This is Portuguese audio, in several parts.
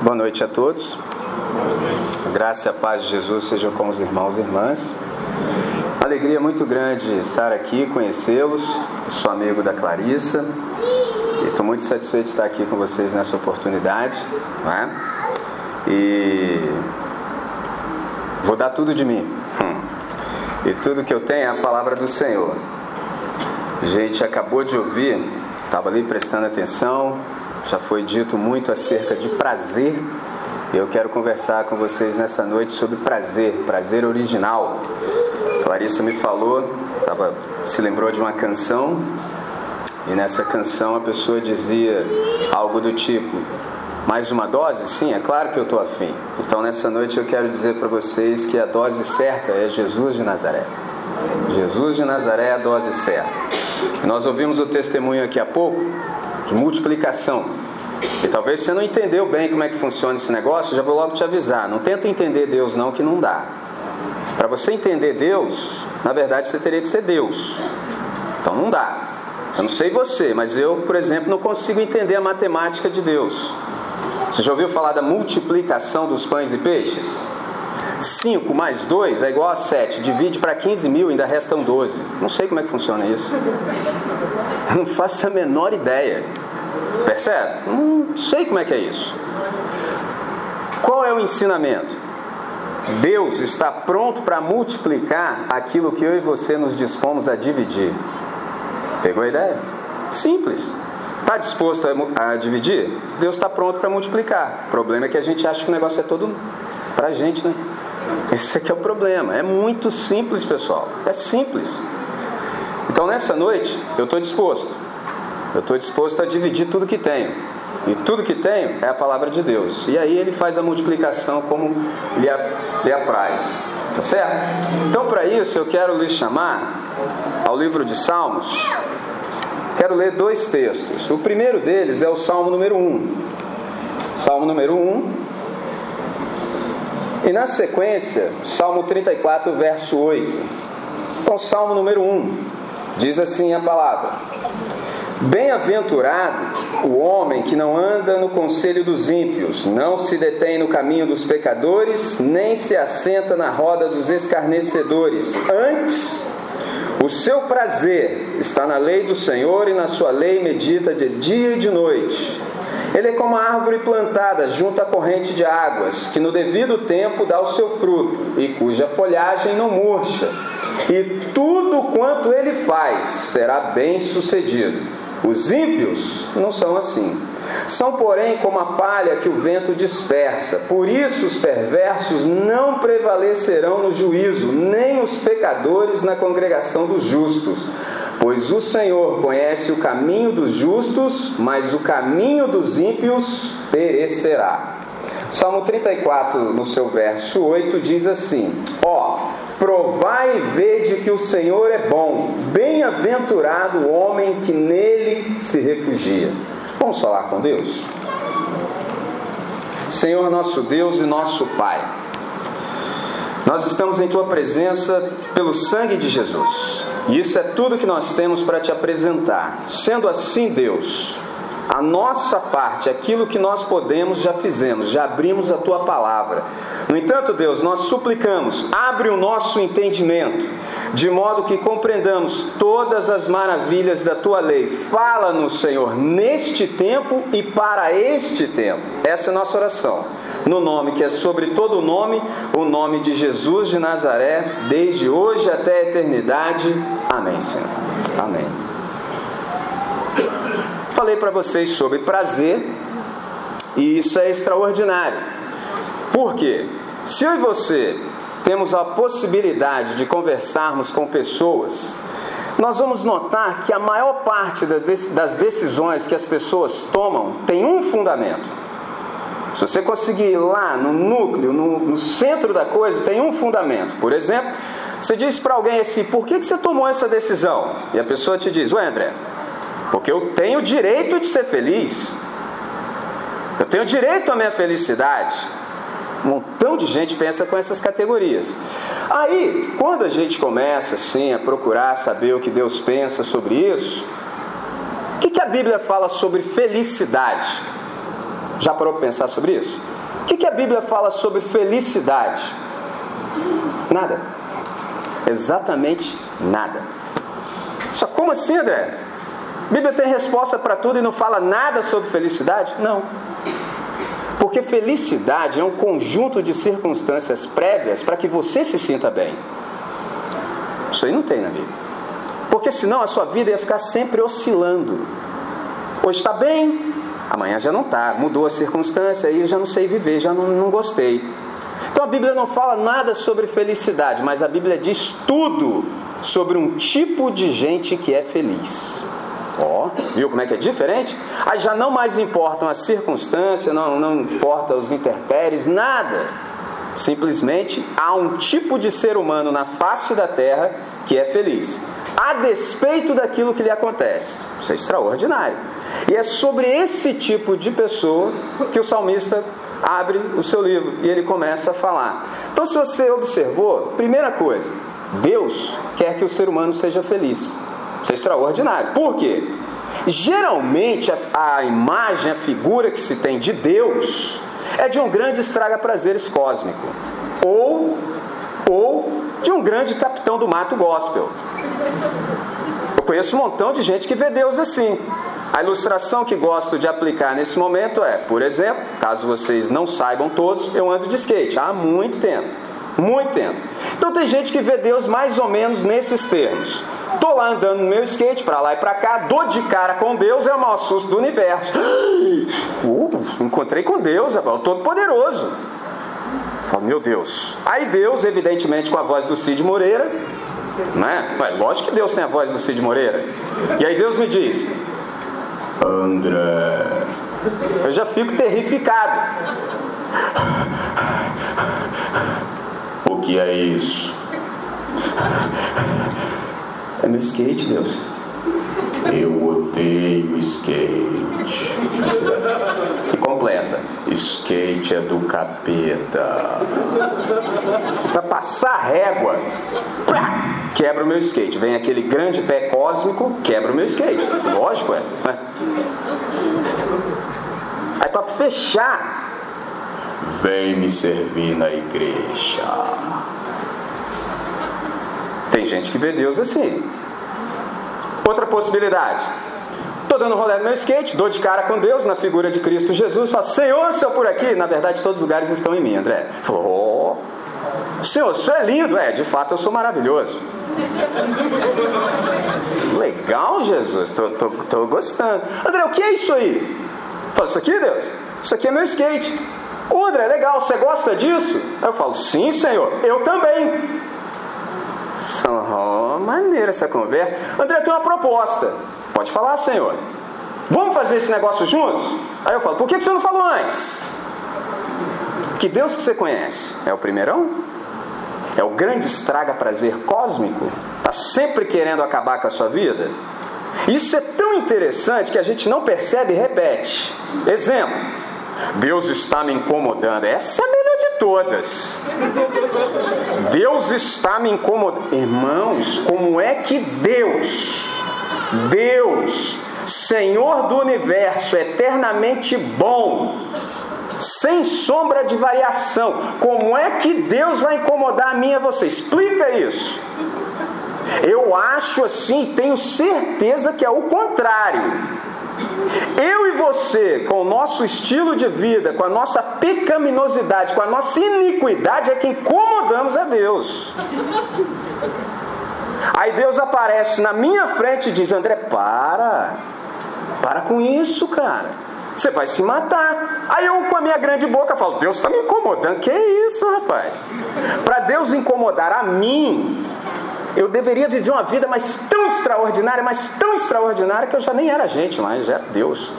Boa noite a todos. Graça e paz de Jesus sejam com os irmãos e irmãs. Alegria muito grande estar aqui, conhecê-los. Sou amigo da Clarissa e estou muito satisfeito de estar aqui com vocês nessa oportunidade. É? E vou dar tudo de mim. Hum. E tudo que eu tenho é a palavra do Senhor. A gente acabou de ouvir, estava ali prestando atenção, já foi dito muito acerca de prazer. E eu quero conversar com vocês nessa noite sobre prazer, prazer original. Clarissa me falou, tava, se lembrou de uma canção, e nessa canção a pessoa dizia algo do tipo: mais uma dose? Sim, é claro que eu estou afim. Então nessa noite eu quero dizer para vocês que a dose certa é Jesus de Nazaré. Jesus de Nazaré é a dose certa. Nós ouvimos o testemunho aqui há pouco de multiplicação. E talvez você não entendeu bem como é que funciona esse negócio, já vou logo te avisar. Não tenta entender Deus não, que não dá. Para você entender Deus, na verdade você teria que ser Deus. Então não dá. Eu não sei você, mas eu, por exemplo, não consigo entender a matemática de Deus. Você já ouviu falar da multiplicação dos pães e peixes? 5 mais 2 é igual a 7. Divide para 15 mil, ainda restam 12. Não sei como é que funciona isso. Não faço a menor ideia. Percebe? Não sei como é que é isso. Qual é o ensinamento? Deus está pronto para multiplicar aquilo que eu e você nos dispomos a dividir. Pegou a ideia? Simples. Está disposto a, a, dividir? Deus está pronto para multiplicar. O problema é que a gente acha que o negócio é todo para a gente, né? Esse aqui é o problema. É muito simples, pessoal. É simples. Então nessa noite eu estou disposto. Eu estou disposto a dividir tudo que tenho. E tudo que tenho é a palavra de Deus. E aí ele faz a multiplicação como lhe, lhe apraz. Tá certo? Então, para isso, eu quero lhe chamar ao livro de Salmos. Quero ler dois textos. O primeiro deles é o Salmo número 1. Salmo número 1. E na sequência, Salmo 34, verso 8. Então, Salmo número 1. Diz assim a palavra: Bem-aventurado o homem que não anda no conselho dos ímpios, não se detém no caminho dos pecadores, nem se assenta na roda dos escarnecedores. Antes, o seu prazer está na lei do Senhor e na sua lei medita de dia e de noite. Ele é como a árvore plantada junto à corrente de águas, que no devido tempo dá o seu fruto e cuja folhagem não murcha. E tudo quanto ele faz será bem sucedido. Os ímpios não são assim. São, porém, como a palha que o vento dispersa. Por isso os perversos não prevalecerão no juízo, nem os pecadores na congregação dos justos. Pois o Senhor conhece o caminho dos justos, mas o caminho dos ímpios perecerá. Salmo 34, no seu verso 8, diz assim: Ó, Provai e vede que o Senhor é bom, bem-aventurado o homem que nele se refugia. Vamos falar com Deus? Senhor nosso Deus e nosso Pai, nós estamos em Tua presença pelo sangue de Jesus, e isso é tudo que nós temos para te apresentar. Sendo assim, Deus, a nossa parte, aquilo que nós podemos, já fizemos, já abrimos a tua palavra. No entanto, Deus, nós suplicamos, abre o nosso entendimento, de modo que compreendamos todas as maravilhas da tua lei. Fala-nos, Senhor, neste tempo e para este tempo. Essa é a nossa oração. No nome que é sobre todo o nome, o nome de Jesus de Nazaré, desde hoje até a eternidade. Amém, Senhor. Amém. Falei para vocês sobre prazer e isso é extraordinário. Por quê? Se eu e você temos a possibilidade de conversarmos com pessoas, nós vamos notar que a maior parte das decisões que as pessoas tomam tem um fundamento. Se você conseguir ir lá no núcleo, no, no centro da coisa, tem um fundamento. Por exemplo, você diz para alguém assim: por que, que você tomou essa decisão? E a pessoa te diz: Ué, André, porque eu tenho o direito de ser feliz. Eu tenho direito à minha felicidade. Um montão de gente pensa com essas categorias. Aí, quando a gente começa assim a procurar saber o que Deus pensa sobre isso, o que, que a Bíblia fala sobre felicidade? Já parou para pensar sobre isso? O que, que a Bíblia fala sobre felicidade? Nada. Exatamente nada. Só como assim, André? A Bíblia tem resposta para tudo e não fala nada sobre felicidade? Não. Porque felicidade é um conjunto de circunstâncias prévias para que você se sinta bem. Isso aí não tem na Bíblia. Porque senão a sua vida ia ficar sempre oscilando. Hoje está bem, amanhã já não está. Mudou a circunstância, aí já não sei viver, já não, não gostei. Então a Bíblia não fala nada sobre felicidade, mas a Bíblia diz tudo sobre um tipo de gente que é feliz. Ó, oh, viu como é que é diferente? Aí já não mais importam as circunstâncias, não, não importa os interpéries, nada. Simplesmente há um tipo de ser humano na face da terra que é feliz, a despeito daquilo que lhe acontece. Isso é extraordinário. E é sobre esse tipo de pessoa que o salmista abre o seu livro e ele começa a falar. Então, se você observou, primeira coisa, Deus quer que o ser humano seja feliz. Isso é extraordinário. Por quê? Geralmente a, a imagem, a figura que se tem de Deus é de um grande estraga-prazeres cósmico. Ou, ou de um grande capitão do mato gospel. Eu conheço um montão de gente que vê Deus assim. A ilustração que gosto de aplicar nesse momento é, por exemplo, caso vocês não saibam todos, eu ando de skate há muito tempo. Muito tempo. Então tem gente que vê Deus mais ou menos nesses termos. Tô lá andando no meu skate para lá e para cá, dou de cara com Deus, é o maior susto do universo. Uh, encontrei com Deus, é o Todo-Poderoso. Falo, meu Deus. Aí Deus, evidentemente com a voz do Cid Moreira, né? Mas lógico que Deus tem a voz do Cid Moreira. E aí Deus me diz: André. Eu já fico terrificado. O que é isso? É meu skate, Deus. Eu odeio skate. E completa. Skate é do capeta. Para passar régua, quebra o meu skate. Vem aquele grande pé cósmico, quebra o meu skate. Lógico, é. Aí para fechar, vem me servir na igreja. Tem gente que vê Deus assim. Outra possibilidade. Estou dando rolê no meu skate, dou de cara com Deus na figura de Cristo Jesus, falo, Senhor, se eu por aqui, na verdade todos os lugares estão em mim, André. Falou, oh, Senhor, é lindo, é, de fato eu sou maravilhoso. Legal, Jesus, tô, tô, tô gostando. André, o que é isso aí? Falo, isso aqui, Deus? Isso aqui é meu skate. Ô, André, legal, você gosta disso? Aí eu falo, sim, Senhor, eu também. Oh, maneira essa conversa. André, tem uma proposta. Pode falar, Senhor. Vamos fazer esse negócio juntos? Aí eu falo, por que você não falou antes? Que Deus que você conhece é o primeirão? É o grande estraga prazer cósmico? Está sempre querendo acabar com a sua vida? Isso é tão interessante que a gente não percebe e repete. Exemplo: Deus está me incomodando. Essa é a melhor de todas. Deus está me incomodando. Irmãos, como é que Deus, Deus, Senhor do universo, eternamente bom, sem sombra de variação, como é que Deus vai incomodar a mim e você? Explica isso. Eu acho assim, tenho certeza que é o contrário. Eu e você, com o nosso estilo de vida, com a nossa pecaminosidade, com a nossa iniquidade, é que incomodamos a Deus. Aí Deus aparece na minha frente e diz: André, para, para com isso, cara. Você vai se matar. Aí eu, com a minha grande boca, falo: Deus está me incomodando. Que isso, rapaz? Para Deus incomodar a mim, eu deveria viver uma vida mais tão extraordinária, mas tão extraordinária que eu já nem era gente mais, já era Deus.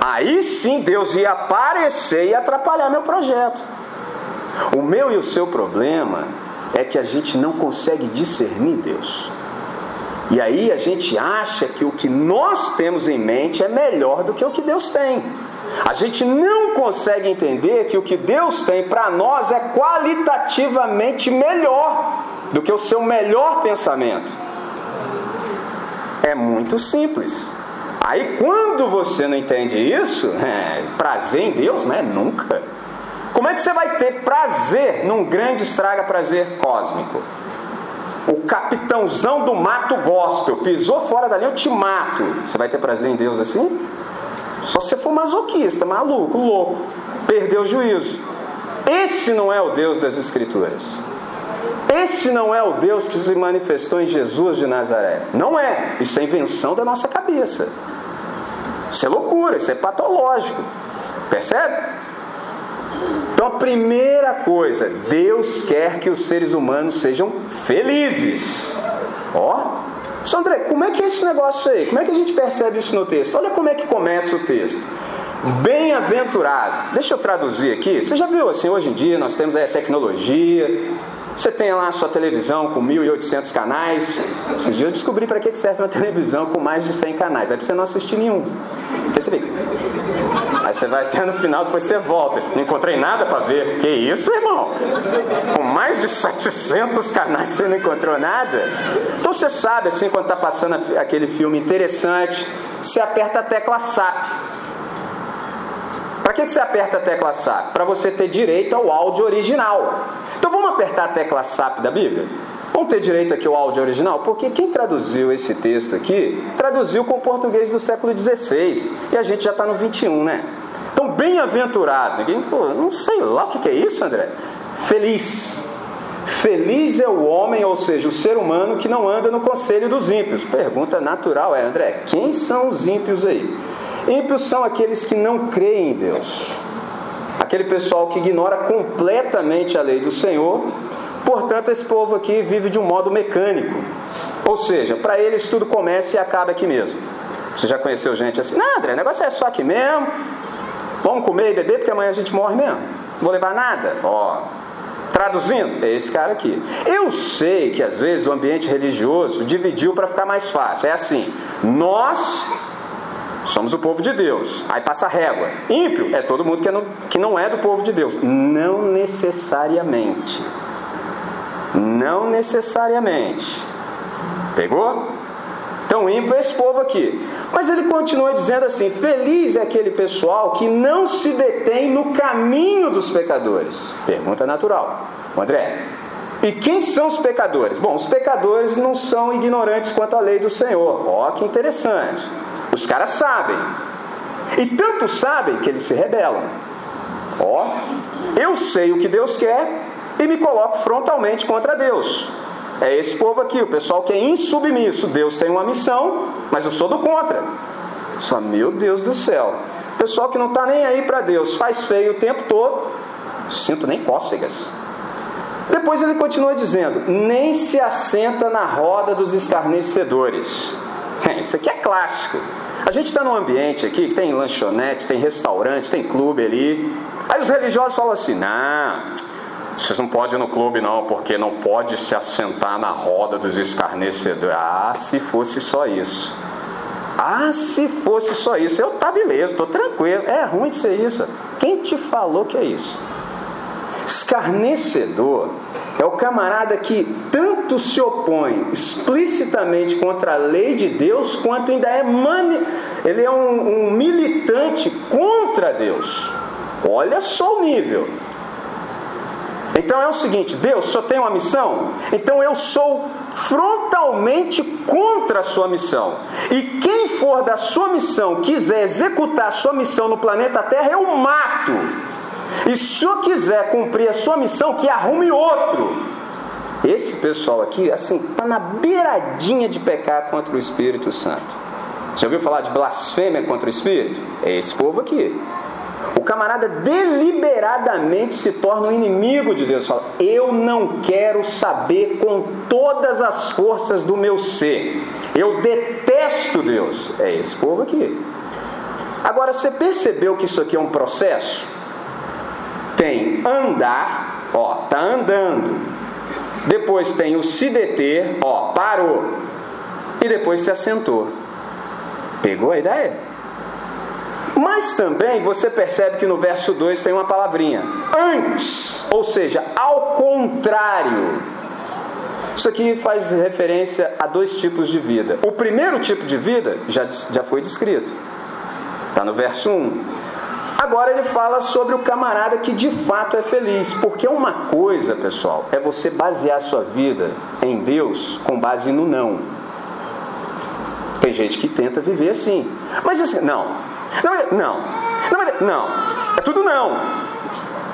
Aí sim Deus ia aparecer e atrapalhar meu projeto. O meu e o seu problema é que a gente não consegue discernir Deus. E aí a gente acha que o que nós temos em mente é melhor do que o que Deus tem. A gente não consegue entender que o que Deus tem para nós é qualitativamente melhor do que o seu melhor pensamento. É muito simples. Aí quando você não entende isso, é, prazer em Deus, não é nunca. Como é que você vai ter prazer num grande estraga prazer cósmico? O capitãozão do mato gospel pisou fora dali, eu te mato. Você vai ter prazer em Deus assim? Só se você for masoquista, maluco, louco, perdeu o juízo. Esse não é o Deus das Escrituras. Esse não é o Deus que se manifestou em Jesus de Nazaré. Não é. Isso é invenção da nossa cabeça. Isso é loucura, isso é patológico. Percebe? Então a primeira coisa, Deus quer que os seres humanos sejam felizes. Ó, só André, como é que é esse negócio aí? Como é que a gente percebe isso no texto? Olha como é que começa o texto. Bem-aventurado. Deixa eu traduzir aqui. Você já viu assim, hoje em dia nós temos a tecnologia, você tem lá a sua televisão com 1.800 canais. Esses dias eu descobri para que serve uma televisão com mais de 100 canais. É para você não assistir nenhum. Fica... Aí você vai até no final, depois você volta. Não encontrei nada para ver. Que isso, irmão? Com mais de 700 canais você não encontrou nada? Então você sabe, assim, quando está passando aquele filme interessante, você aperta a tecla SAP. Para que, que você aperta a tecla SAP? Para você ter direito ao áudio original. Então vamos apertar a tecla SAP da Bíblia? Vamos ter direito aqui ao áudio original? Porque quem traduziu esse texto aqui, traduziu com o português do século XVI. E a gente já está no 21, né? Então, bem-aventurado. Ninguém, pô, não sei lá o que é isso, André. Feliz. Feliz é o homem, ou seja, o ser humano que não anda no conselho dos ímpios. Pergunta natural é, André, quem são os ímpios aí? Ímpios são aqueles que não creem em Deus. Aquele pessoal que ignora completamente a lei do Senhor. Portanto, esse povo aqui vive de um modo mecânico. Ou seja, para eles tudo começa e acaba aqui mesmo. Você já conheceu gente assim? Não, André, o negócio é só aqui mesmo. Vamos comer e beber porque amanhã a gente morre mesmo. Não vou levar nada. Ó, Traduzindo, é esse cara aqui. Eu sei que às vezes o ambiente religioso dividiu para ficar mais fácil. É assim: nós Somos o povo de Deus. Aí passa a régua. Ímpio é todo mundo que, não, que não é do povo de Deus. Não necessariamente. Não necessariamente. Pegou? Então, ímpio é esse povo aqui. Mas ele continua dizendo assim: Feliz é aquele pessoal que não se detém no caminho dos pecadores. Pergunta natural. André, e quem são os pecadores? Bom, os pecadores não são ignorantes quanto à lei do Senhor. Ó, que interessante. Os caras sabem. E tanto sabem que eles se rebelam. Ó, eu sei o que Deus quer e me coloco frontalmente contra Deus. É esse povo aqui, o pessoal que é insubmisso. Deus tem uma missão, mas eu sou do contra. Só, meu Deus do céu. Pessoal que não está nem aí para Deus, faz feio o tempo todo, sinto nem cócegas. Depois ele continua dizendo: nem se assenta na roda dos escarnecedores. Isso aqui é clássico. A gente está num ambiente aqui que tem lanchonete, tem restaurante, tem clube ali. Aí os religiosos falam assim: não, vocês não podem ir no clube não, porque não pode se assentar na roda dos escarnecedores. Ah, se fosse só isso. Ah, se fosse só isso. Eu tá beleza, estou tranquilo. É ruim de ser isso. Quem te falou que é isso? Escarnecedor é o camarada que tanto se opõe explicitamente contra a lei de Deus, quanto ainda é mani... ele é um, um militante contra Deus. Olha só o nível. Então é o seguinte: Deus só tem uma missão, então eu sou frontalmente contra a sua missão. E quem for da sua missão quiser executar a sua missão no planeta Terra, eu mato. E se eu quiser cumprir a sua missão, que arrume outro. Esse pessoal aqui, assim, está na beiradinha de pecar contra o Espírito Santo. Já ouviu falar de blasfêmia contra o Espírito? É esse povo aqui. O camarada deliberadamente se torna um inimigo de Deus. Fala: Eu não quero saber com todas as forças do meu ser. Eu detesto Deus. É esse povo aqui. Agora, você percebeu que isso aqui é um processo? tem andar, ó, tá andando. Depois tem o se deter, ó, parou. E depois se assentou. Pegou a ideia? Mas também você percebe que no verso 2 tem uma palavrinha, antes, ou seja, ao contrário. Isso aqui faz referência a dois tipos de vida. O primeiro tipo de vida já, já foi descrito, está no verso 1. Agora ele fala sobre o camarada que de fato é feliz, porque uma coisa, pessoal, é você basear sua vida em Deus com base no não. Tem gente que tenta viver assim, mas assim, não, não, não, não, é tudo não.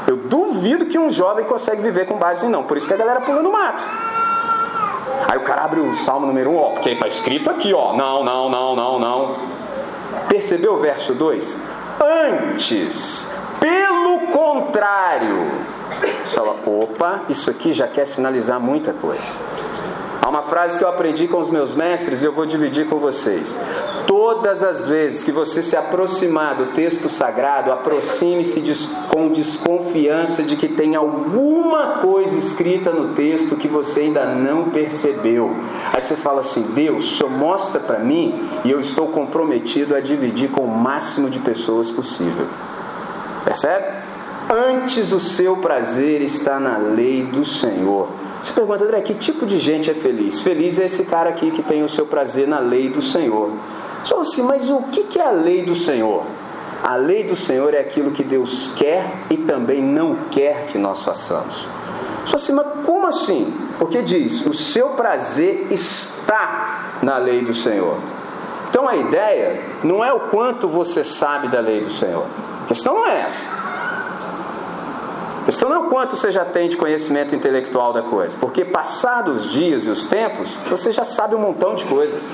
Eu duvido que um jovem consegue viver com base em não, por isso que a galera pula no mato. Aí o cara abre o Salmo número 1, ó, porque está escrito aqui, ó, não, não, não, não, não. Percebeu o verso 2? Antes, pelo contrário. Você fala, opa, isso aqui já quer sinalizar muita coisa. Uma frase que eu aprendi com os meus mestres e eu vou dividir com vocês. Todas as vezes que você se aproximar do texto sagrado, aproxime-se com desconfiança de que tem alguma coisa escrita no texto que você ainda não percebeu. Aí você fala assim: Deus, Senhor mostra para mim e eu estou comprometido a dividir com o máximo de pessoas possível. Percebe? Antes o seu prazer está na lei do Senhor. Você pergunta, André, que tipo de gente é feliz? Feliz é esse cara aqui que tem o seu prazer na lei do Senhor. Só assim, mas o que é a lei do Senhor? A lei do Senhor é aquilo que Deus quer e também não quer que nós façamos. Só assim, mas como assim? Porque diz: o seu prazer está na lei do Senhor. Então a ideia não é o quanto você sabe da lei do Senhor. A questão não é essa. A questão não é o quanto você já tem de conhecimento intelectual da coisa, porque passados os dias e os tempos, você já sabe um montão de coisas.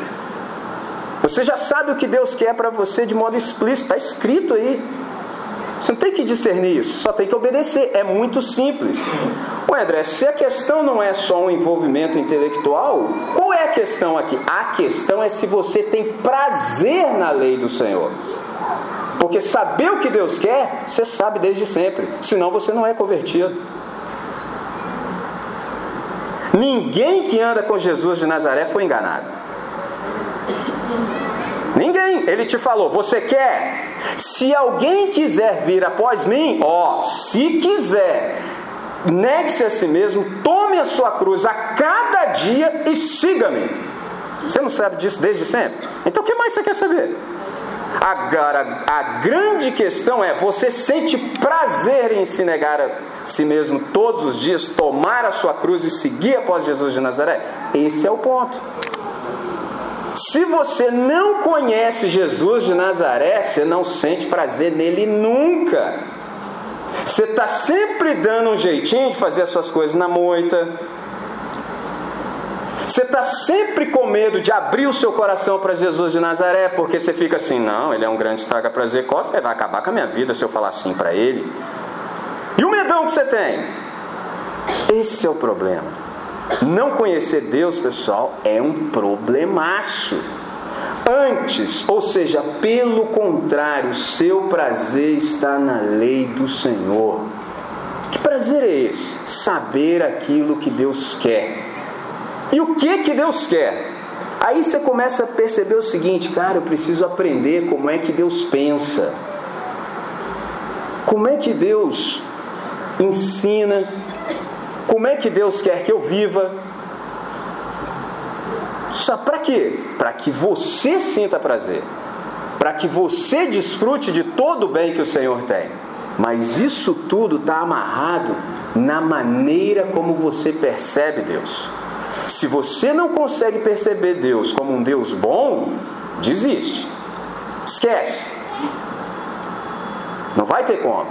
Você já sabe o que Deus quer para você de modo explícito, está escrito aí. Você não tem que discernir isso, só tem que obedecer. É muito simples. Ué, André, se a questão não é só um envolvimento intelectual, qual é a questão aqui? A questão é se você tem prazer na lei do Senhor. Porque saber o que Deus quer, você sabe desde sempre. Senão você não é convertido. Ninguém que anda com Jesus de Nazaré foi enganado. Ninguém. Ele te falou: Você quer? Se alguém quiser vir após mim, ó, se quiser, negue-se a si mesmo, tome a sua cruz a cada dia e siga-me. Você não sabe disso desde sempre? Então o que mais você quer saber? Agora, a grande questão é: você sente prazer em se negar a si mesmo todos os dias, tomar a sua cruz e seguir após Jesus de Nazaré? Esse é o ponto. Se você não conhece Jesus de Nazaré, você não sente prazer nele nunca. Você está sempre dando um jeitinho de fazer as suas coisas na moita, você está sempre com medo de abrir o seu coração para Jesus de Nazaré, porque você fica assim: não, ele é um grande estraga prazer cósmico, vai acabar com a minha vida se eu falar assim para ele. E o medão que você tem? Esse é o problema. Não conhecer Deus, pessoal, é um problemaço. Antes, ou seja, pelo contrário, seu prazer está na lei do Senhor. Que prazer é esse? Saber aquilo que Deus quer e o que que Deus quer? Aí você começa a perceber o seguinte, cara, eu preciso aprender como é que Deus pensa. Como é que Deus ensina? Como é que Deus quer que eu viva? Para quê? Para que você sinta prazer. Para que você desfrute de todo o bem que o Senhor tem. Mas isso tudo está amarrado na maneira como você percebe Deus. Se você não consegue perceber Deus como um Deus bom, desiste. Esquece. Não vai ter como.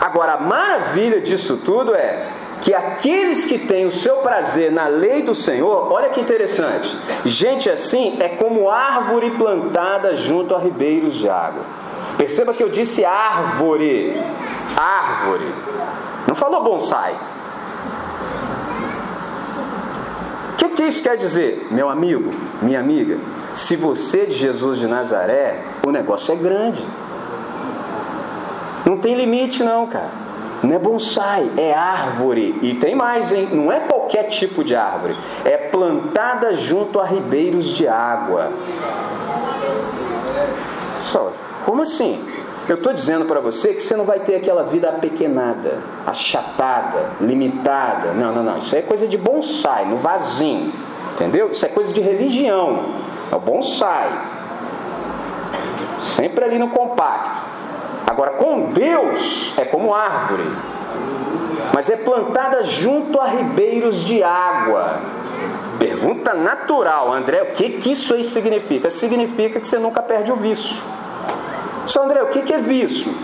Agora, a maravilha disso tudo é que aqueles que têm o seu prazer na lei do Senhor, olha que interessante. Gente assim é como árvore plantada junto a ribeiros de água. Perceba que eu disse árvore. Árvore. Não falou bonsai. Que isso quer dizer? Meu amigo, minha amiga, se você é de Jesus de Nazaré, o negócio é grande. Não tem limite, não, cara. Não é bonsai, é árvore. E tem mais, hein? Não é qualquer tipo de árvore. É plantada junto a ribeiros de água. Só, como assim? Eu estou dizendo para você que você não vai ter aquela vida apequenada, achatada, limitada. Não, não, não. Isso é coisa de bonsai, no vasinho. Entendeu? Isso é coisa de religião. É o bonsai. Sempre ali no compacto. Agora, com Deus, é como árvore. Mas é plantada junto a ribeiros de água. Pergunta natural, André, o que, que isso aí significa? Significa que você nunca perde o vício. Só André, o que é vício?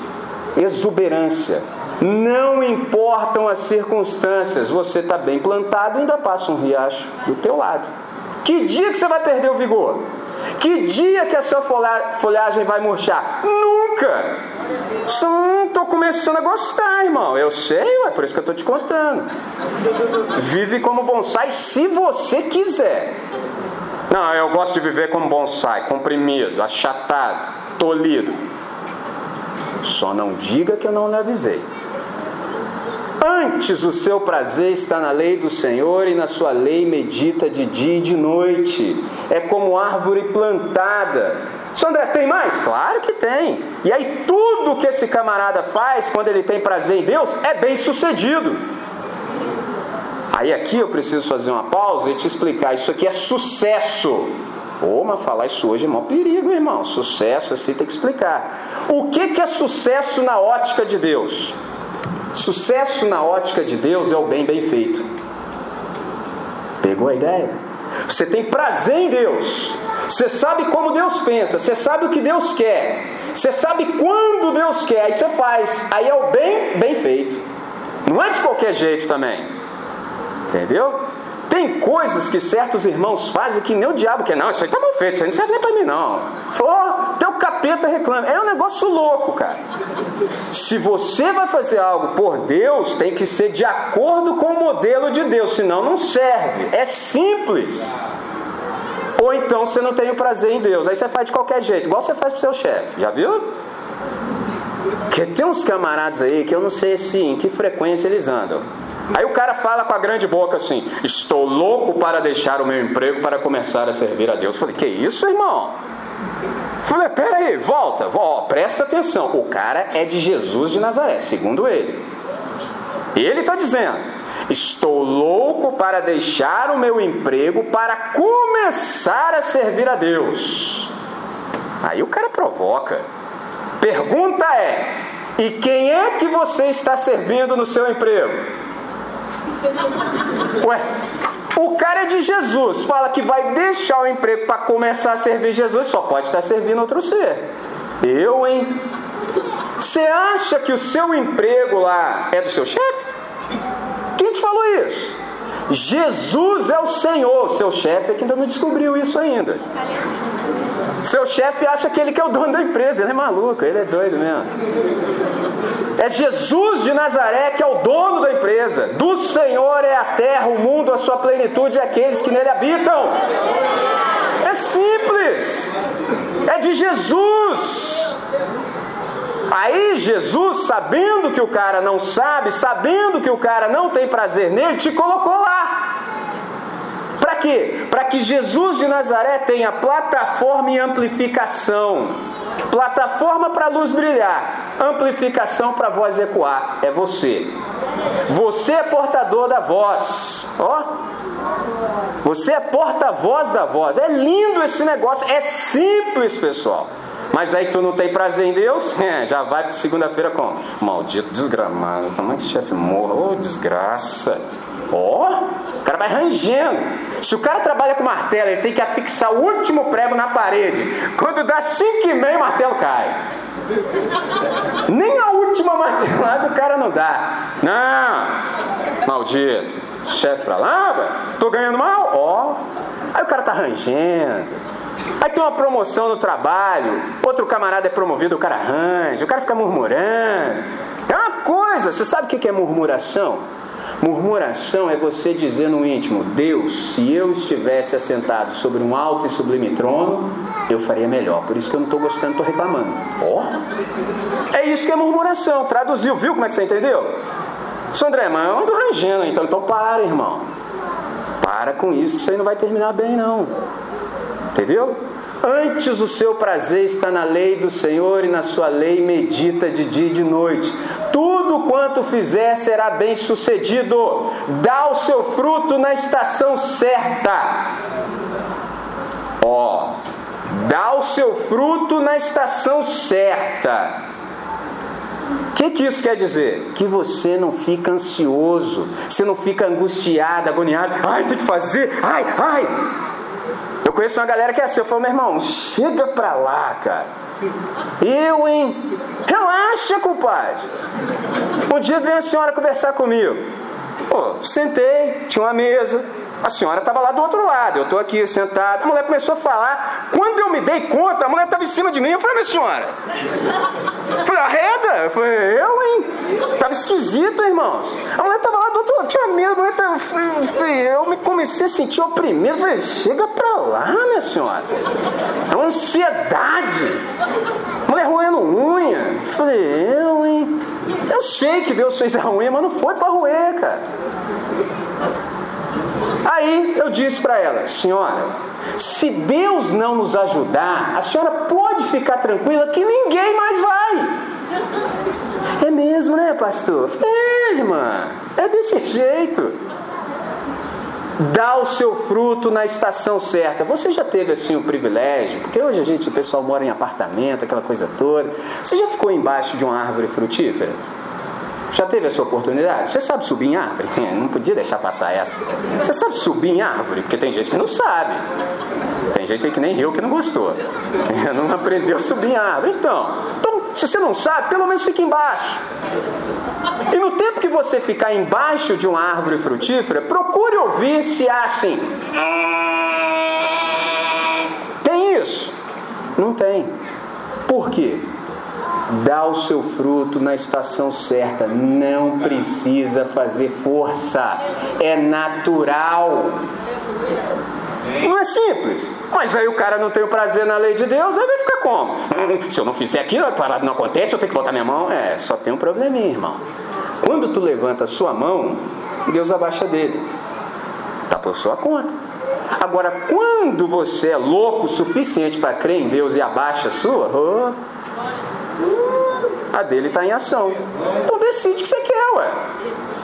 Exuberância. Não importam as circunstâncias, você está bem plantado e ainda passa um riacho do teu lado. Que dia que você vai perder o vigor? Que dia que a sua folhagem vai murchar? Nunca! Só estou começando a gostar, irmão. Eu sei, é por isso que eu estou te contando. Vive como bonsai se você quiser. Não, eu gosto de viver como bonsai, comprimido, achatado, tolhido. Só não diga que eu não lhe avisei. Antes o seu prazer está na lei do Senhor e na sua lei medita de dia e de noite. É como árvore plantada. Sandra, tem mais? Claro que tem. E aí tudo que esse camarada faz quando ele tem prazer em Deus é bem sucedido. Aí aqui eu preciso fazer uma pausa e te explicar. Isso aqui é sucesso. Pô, mas falar isso hoje é mau perigo, irmão. Sucesso assim tem que explicar. O que, que é sucesso na ótica de Deus? Sucesso na ótica de Deus é o bem bem feito. Pegou a ideia? Você tem prazer em Deus. Você sabe como Deus pensa. Você sabe o que Deus quer. Você sabe quando Deus quer. Aí você faz. Aí é o bem bem feito. Não é de qualquer jeito também. Entendeu? Tem coisas que certos irmãos fazem que nem o diabo quer. Não, isso aí tá mal feito, isso aí não serve nem para mim, não. Falou, teu capeta reclama. É um negócio louco, cara. Se você vai fazer algo por Deus, tem que ser de acordo com o modelo de Deus, senão não serve. É simples. Ou então você não tem o prazer em Deus. Aí você faz de qualquer jeito, igual você faz pro seu chefe. Já viu? Porque tem uns camaradas aí que eu não sei assim, em que frequência eles andam. Aí o cara fala com a grande boca assim: Estou louco para deixar o meu emprego para começar a servir a Deus. Eu falei: Que isso, irmão? Eu falei: Peraí, volta, volta, presta atenção. O cara é de Jesus de Nazaré, segundo ele. Ele está dizendo: Estou louco para deixar o meu emprego para começar a servir a Deus. Aí o cara provoca. Pergunta é: E quem é que você está servindo no seu emprego? Ué, o cara é de Jesus, fala que vai deixar o emprego para começar a servir Jesus, só pode estar servindo outro ser. Eu, hein? Você acha que o seu emprego lá é do seu chefe? Quem te falou isso? Jesus é o Senhor, seu chefe é que ainda não descobriu isso ainda. Seu chefe acha que ele que é o dono da empresa, ele é maluco, ele é doido mesmo. É Jesus de Nazaré que é o dono da empresa. Do Senhor é a terra, o mundo, a sua plenitude e aqueles que nele habitam. É simples. É de Jesus. Aí Jesus, sabendo que o cara não sabe, sabendo que o cara não tem prazer nele, te colocou lá. Para quê? Para que Jesus de Nazaré tenha plataforma e amplificação. Plataforma para a luz brilhar, amplificação para a voz ecoar. É você. Você é portador da voz. Ó. Você é porta-voz da voz. É lindo esse negócio. É simples, pessoal. Mas aí tu não tem prazer em Deus? É, já vai segunda-feira com maldito desgramado. Tomara que chefe morra. Ô, oh, desgraça. Ó, oh, o cara vai rangendo. Se o cara trabalha com martelo, ele tem que afixar o último prego na parede. Quando dá cinco e meio, o martelo cai. Nem a última martelada o cara não dá. Não, maldito. Chefe pra lá, tô ganhando mal? Ó. Oh. Aí o cara tá rangendo. Aí tem uma promoção no trabalho, outro camarada é promovido, o cara arranja, o cara fica murmurando. É uma coisa, você sabe o que é murmuração? Murmuração é você dizer no íntimo: Deus, se eu estivesse assentado sobre um alto e sublime trono, eu faria melhor. Por isso que eu não estou gostando, estou reclamando. Oh. é isso que é murmuração. Traduziu, viu como é que você entendeu? Sou André, mas eu ando rangendo, então, então para, irmão. Para com isso, que isso aí não vai terminar bem, não. Entendeu? Antes o seu prazer está na lei do Senhor e na sua lei medita de dia e de noite. Quanto fizer será bem sucedido. Dá o seu fruto na estação certa. Ó, dá o seu fruto na estação certa. O que, que isso quer dizer? Que você não fica ansioso, você não fica angustiado, agoniado. Ai, tem que fazer, ai, ai. Eu conheço uma galera que é assim, eu falo, meu irmão, chega pra lá, cara. Eu, hein? Relaxa, compadre. Um dia veio a senhora conversar comigo. Pô, sentei, tinha uma mesa, a senhora estava lá do outro lado, eu estou aqui sentado. A mulher começou a falar. Quando eu me dei conta, a mulher estava em cima de mim. Eu falei, minha senhora. Eu falei, arreda. Eu falei, eu, hein? Tava esquisito, irmãos. A mulher estava lá do outro lado, tinha medo. A mulher tava... Eu me comecei a sentir oprimido. Eu falei, chega pra lá, minha senhora. É uma ansiedade. Mulher roendo unha. Eu falei, eu, hein? Eu sei que Deus fez a unha, mas não foi para roer, cara. Aí eu disse para ela: Senhora, se Deus não nos ajudar, a senhora pode ficar tranquila que ninguém mais vai. É mesmo, né, pastor? É, irmã, é desse jeito. Dá o seu fruto na estação certa. Você já teve assim o privilégio? Porque hoje a gente, o pessoal mora em apartamento, aquela coisa toda. Você já ficou embaixo de uma árvore frutífera? Já teve essa oportunidade? Você sabe subir em árvore? Não podia deixar passar essa. Você sabe subir em árvore? Porque tem gente que não sabe. Tem gente aí que nem eu que não gostou. Não aprendeu a subir em árvore. Então, então, se você não sabe, pelo menos fique embaixo. E no tempo que você ficar embaixo de uma árvore frutífera, procure ouvir se há assim. Tem isso? Não tem. Por quê? Dá o seu fruto na estação certa, não precisa fazer força, é natural. Não é simples. Mas aí o cara não tem o prazer na lei de Deus, aí vai ficar como? Se eu não fizer aquilo, a parada não acontece, eu tenho que botar minha mão. É, só tem um probleminha, irmão. Quando tu levanta a sua mão, Deus abaixa dele. Tá por sua conta. Agora, quando você é louco o suficiente para crer em Deus e abaixa a sua, oh, a dele está em ação. Então decide o que você quer, ué.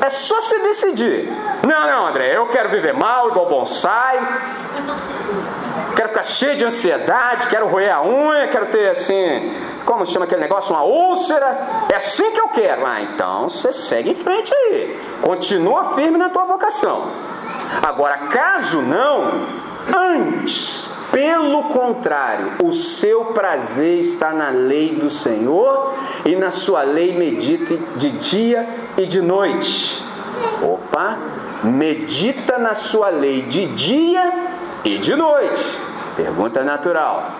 É só você decidir. Não, não, André, eu quero viver mal, igual bonsai. Quero ficar cheio de ansiedade, quero roer a unha, quero ter assim, como chama aquele negócio? Uma úlcera. É assim que eu quero. Ah, então você segue em frente aí. Continua firme na tua vocação. Agora, caso não, antes pelo contrário, o seu prazer está na lei do Senhor e na sua lei medita de dia e de noite. Opa, medita na sua lei de dia e de noite. Pergunta natural.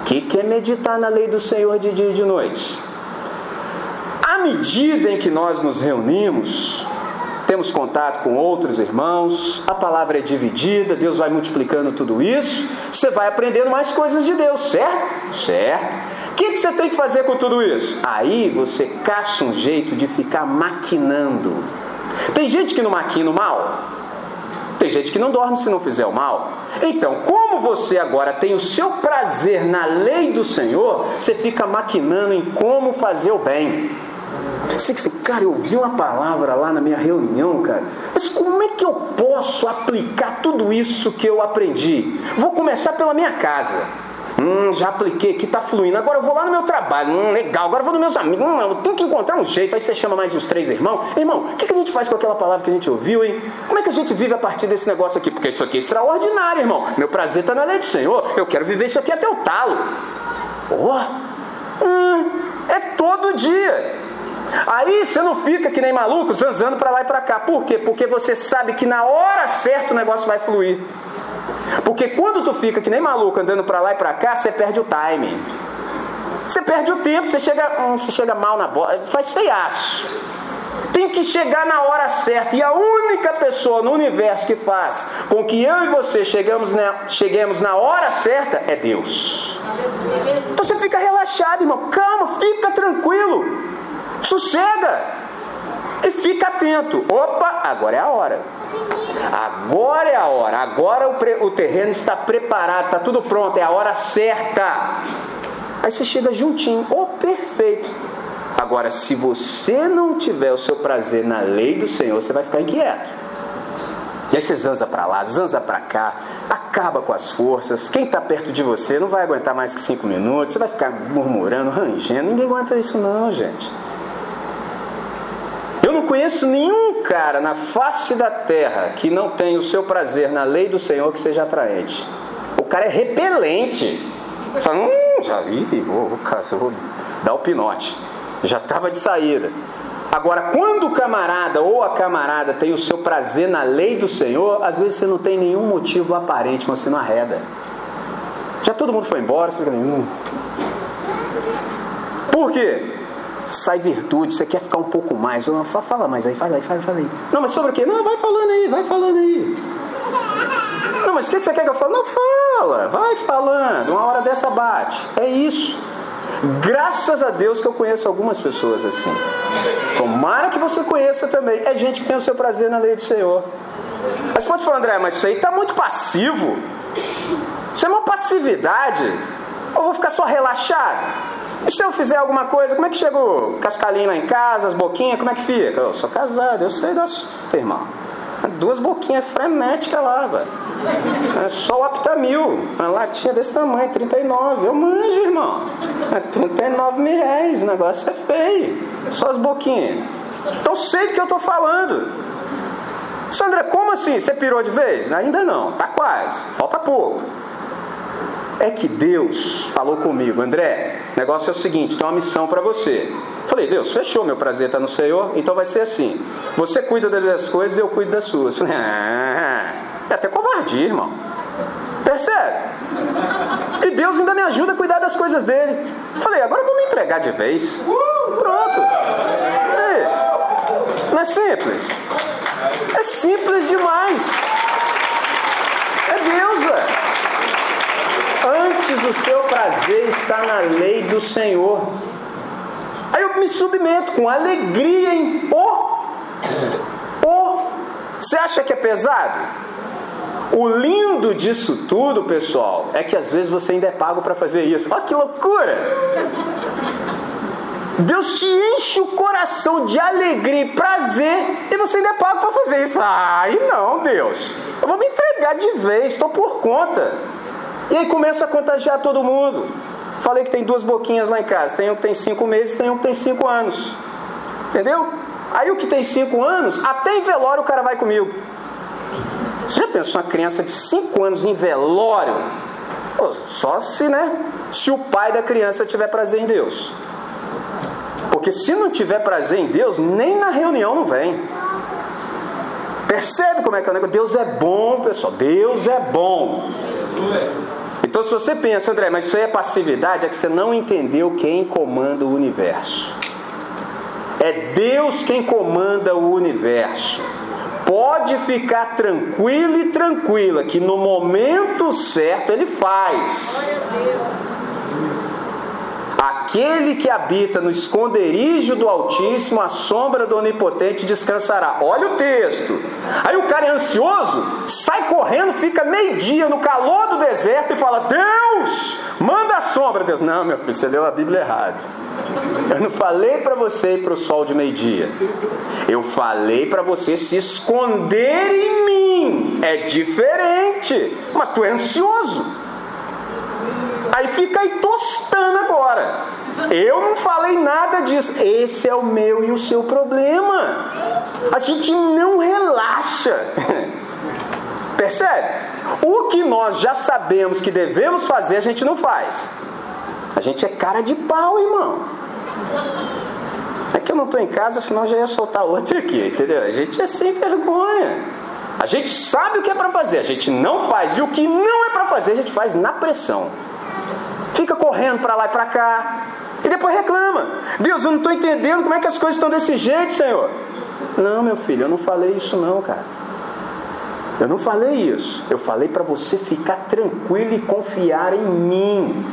O que, que é meditar na lei do Senhor de dia e de noite? À medida em que nós nos reunimos, temos contato com outros irmãos, a palavra é dividida, Deus vai multiplicando tudo isso, você vai aprendendo mais coisas de Deus, certo? Certo. O que, que você tem que fazer com tudo isso? Aí você caça um jeito de ficar maquinando. Tem gente que não maquina o mal, tem gente que não dorme se não fizer o mal. Então, como você agora tem o seu prazer na lei do Senhor, você fica maquinando em como fazer o bem. Você que cara, eu ouvi uma palavra lá na minha reunião, cara. Mas como é que eu posso aplicar tudo isso que eu aprendi? Vou começar pela minha casa. Hum, já apliquei aqui, tá fluindo. Agora eu vou lá no meu trabalho. Hum, legal. Agora eu vou nos meus amigos. Hum, eu tenho que encontrar um jeito. Aí você chama mais uns três irmãos. Irmão, o que, que a gente faz com aquela palavra que a gente ouviu, hein? Como é que a gente vive a partir desse negócio aqui? Porque isso aqui é extraordinário, irmão. Meu prazer tá na lei do Senhor. Eu quero viver isso aqui até o talo. Oh, hum, é todo dia. Aí você não fica que nem maluco zanzando para lá e para cá. Por quê? Porque você sabe que na hora certa o negócio vai fluir. Porque quando tu fica que nem maluco andando para lá e para cá, você perde o timing. Você perde o tempo, você chega, hum, você chega mal na bola, faz feiaço. Tem que chegar na hora certa. E a única pessoa no universo que faz com que eu e você chegamos na, cheguemos na hora certa é Deus. Então você fica relaxado, irmão. Calma, fica tranquilo. Sossega e fica atento. Opa, agora é a hora. Agora é a hora, agora o, o terreno está preparado, está tudo pronto, é a hora certa. Aí você chega juntinho, oh, perfeito. Agora, se você não tiver o seu prazer na lei do Senhor, você vai ficar inquieto. E aí você zanza para lá, zanza para cá, acaba com as forças. Quem está perto de você não vai aguentar mais que cinco minutos, você vai ficar murmurando, rangendo. Ninguém aguenta isso, não, gente. Não conheço nenhum cara na face da terra que não tenha o seu prazer na lei do Senhor que seja atraente. O cara é repelente. Fala, hum, já vi, vou, vou, vou dar o pinote já estava de saída. Agora, quando o camarada ou a camarada tem o seu prazer na lei do Senhor, às vezes você não tem nenhum motivo aparente, mas você não arreda. Já todo mundo foi embora, você fica nenhum. Por quê? Sai virtude, você quer ficar um pouco mais. Fala mais aí, fala aí, fala, fala aí. Não, mas sobre o quê? Não, vai falando aí, vai falando aí. Não, mas o que você quer que eu fale? Não, fala, vai falando. Uma hora dessa bate. É isso. Graças a Deus que eu conheço algumas pessoas assim. Tomara que você conheça também. É gente que tem o seu prazer na lei do Senhor. Mas pode falar, André, mas isso aí está muito passivo. Isso é uma passividade. Ou vou ficar só relaxado? E se eu fizer alguma coisa, como é que chega o cascalinho lá em casa, as boquinhas, como é que fica? Eu sou casado, eu sei das. Irmão, duas boquinhas frenéticas lá, velho. É só o Aptamil, uma latinha desse tamanho, 39. Eu manjo, irmão. É 39 mil reais, o negócio é feio. Só as boquinhas. Então sei do que eu estou falando. Sandra, como assim? Você pirou de vez? Ainda não, tá quase, falta pouco. É que Deus falou comigo, André, o negócio é o seguinte, tem uma missão para você. Falei, Deus, fechou, meu prazer está no Senhor, então vai ser assim. Você cuida das coisas e eu cuido das suas. Falei, ah, é até covardia, irmão. Percebe? E Deus ainda me ajuda a cuidar das coisas dele. Falei, agora eu vou me entregar de vez. Pronto. Não é simples? É simples demais. É Deus, velho. Antes o seu prazer está na lei do Senhor. Aí eu me submeto com alegria em oh, oh. Você acha que é pesado? O lindo disso tudo, pessoal, é que às vezes você ainda é pago para fazer isso. Olha que loucura! Deus te enche o coração de alegria e prazer e você ainda é pago para fazer isso. Ai, não, Deus. Eu vou me entregar de vez, estou por conta. E aí começa a contagiar todo mundo. Falei que tem duas boquinhas lá em casa. Tem um que tem cinco meses, tem um que tem cinco anos. Entendeu? Aí o que tem cinco anos, até em velório o cara vai comigo. Você já pensou uma criança de cinco anos em velório? Pô, só se, né? Se o pai da criança tiver prazer em Deus. Porque se não tiver prazer em Deus, nem na reunião não vem. Percebe como é que é o negócio? Deus é bom, pessoal. Deus é bom. Então, se você pensa, André, mas isso aí é passividade, é que você não entendeu quem comanda o universo. É Deus quem comanda o universo. Pode ficar tranquilo e tranquila, que no momento certo Ele faz. Glória a Deus. Aquele que habita no esconderijo do Altíssimo, a sombra do Onipotente descansará. Olha o texto. Aí o cara é ansioso, sai correndo, fica meio-dia no calor do deserto e fala: Deus, manda a sombra. Deus, não, meu filho, você leu a Bíblia errado. Eu não falei para você ir para o sol de meio-dia. Eu falei para você se esconder em mim. É diferente. Mas tu é ansioso. Aí fica aí tostando agora. Eu não falei nada disso. Esse é o meu e o seu problema. A gente não relaxa. Percebe? O que nós já sabemos que devemos fazer, a gente não faz. A gente é cara de pau, irmão. É que eu não estou em casa, senão eu já ia soltar outra aqui, entendeu? A gente é sem vergonha. A gente sabe o que é para fazer, a gente não faz. E o que não é para fazer, a gente faz na pressão fica correndo para lá e para cá, e depois reclama: Deus, eu não estou entendendo como é que as coisas estão desse jeito, Senhor. Não, meu filho, eu não falei isso, não, cara. Eu não falei isso. Eu falei para você ficar tranquilo e confiar em mim.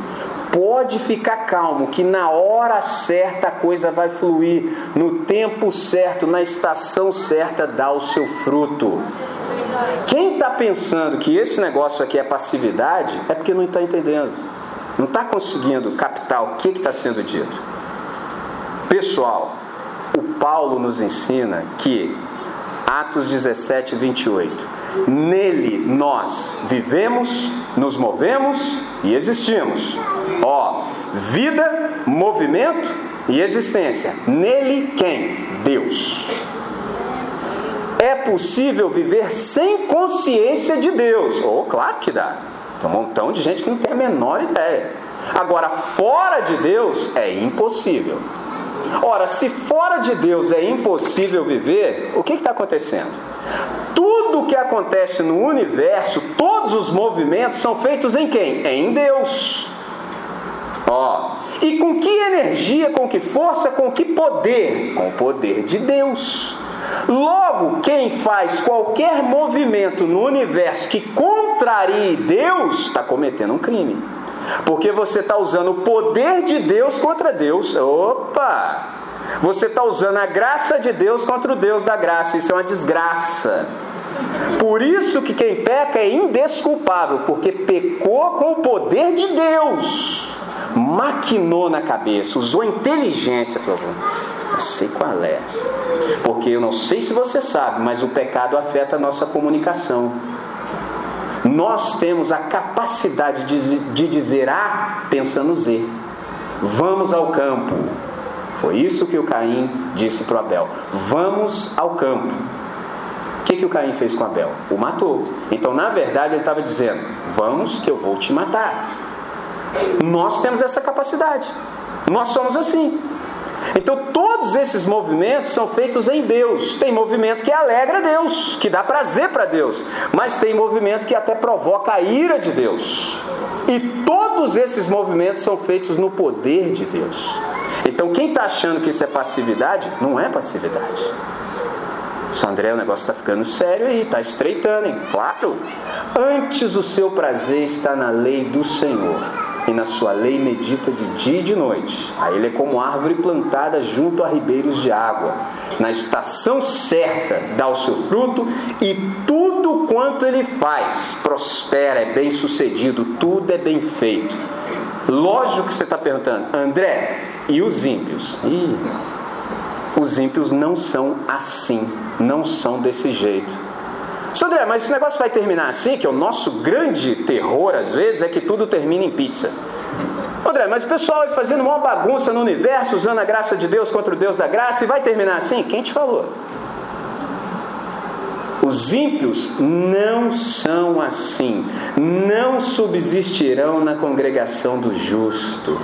Pode ficar calmo, que na hora certa a coisa vai fluir, no tempo certo, na estação certa, dá o seu fruto. Quem está pensando que esse negócio aqui é passividade é porque não está entendendo, não está conseguindo captar o que está sendo dito. Pessoal, o Paulo nos ensina que, Atos 17, 28, nele nós vivemos, nos movemos e existimos. Ó, vida, movimento e existência. Nele quem? Deus. É possível viver sem consciência de Deus? Oh, claro que dá. Tem um montão de gente que não tem a menor ideia. Agora, fora de Deus é impossível. Ora, se fora de Deus é impossível viver, o que está acontecendo? Tudo que acontece no universo, todos os movimentos são feitos em quem? Em Deus. Ó, e com que energia, com que força, com que poder? Com o poder de Deus. Logo, quem faz qualquer movimento no universo que contrarie Deus está cometendo um crime. Porque você está usando o poder de Deus contra Deus. Opa! Você está usando a graça de Deus contra o Deus da graça. Isso é uma desgraça. Por isso que quem peca é indesculpável, porque pecou com o poder de Deus. Maquinou na cabeça, usou inteligência, falou, eu sei qual é. Porque eu não sei se você sabe, mas o pecado afeta a nossa comunicação. Nós temos a capacidade de dizer A pensando Z. Vamos ao campo. Foi isso que o Caim disse para Abel. Vamos ao campo. O que, que o Caim fez com Abel? O matou. Então, na verdade, ele estava dizendo: Vamos que eu vou te matar. Nós temos essa capacidade. Nós somos assim. Então todos esses movimentos são feitos em Deus. Tem movimento que alegra Deus, que dá prazer para Deus, mas tem movimento que até provoca a ira de Deus. E todos esses movimentos são feitos no poder de Deus. Então quem está achando que isso é passividade, não é passividade. Só André, o negócio está ficando sério aí, está estreitando, hein? Claro. Antes o seu prazer está na lei do Senhor e na sua lei medita de dia e de noite. Aí ele é como árvore plantada junto a ribeiros de água. Na estação certa dá o seu fruto e tudo quanto ele faz prospera, é bem sucedido, tudo é bem feito. Lógico que você está perguntando, André, e os ímpios? Ih, os ímpios não são assim, não são desse jeito. Sr. André, mas esse negócio vai terminar assim, que é o nosso grande terror às vezes é que tudo termina em pizza. André, mas o pessoal vai fazendo uma bagunça no universo, usando a graça de Deus contra o Deus da graça, e vai terminar assim? Quem te falou? Os ímpios não são assim, não subsistirão na congregação do justo.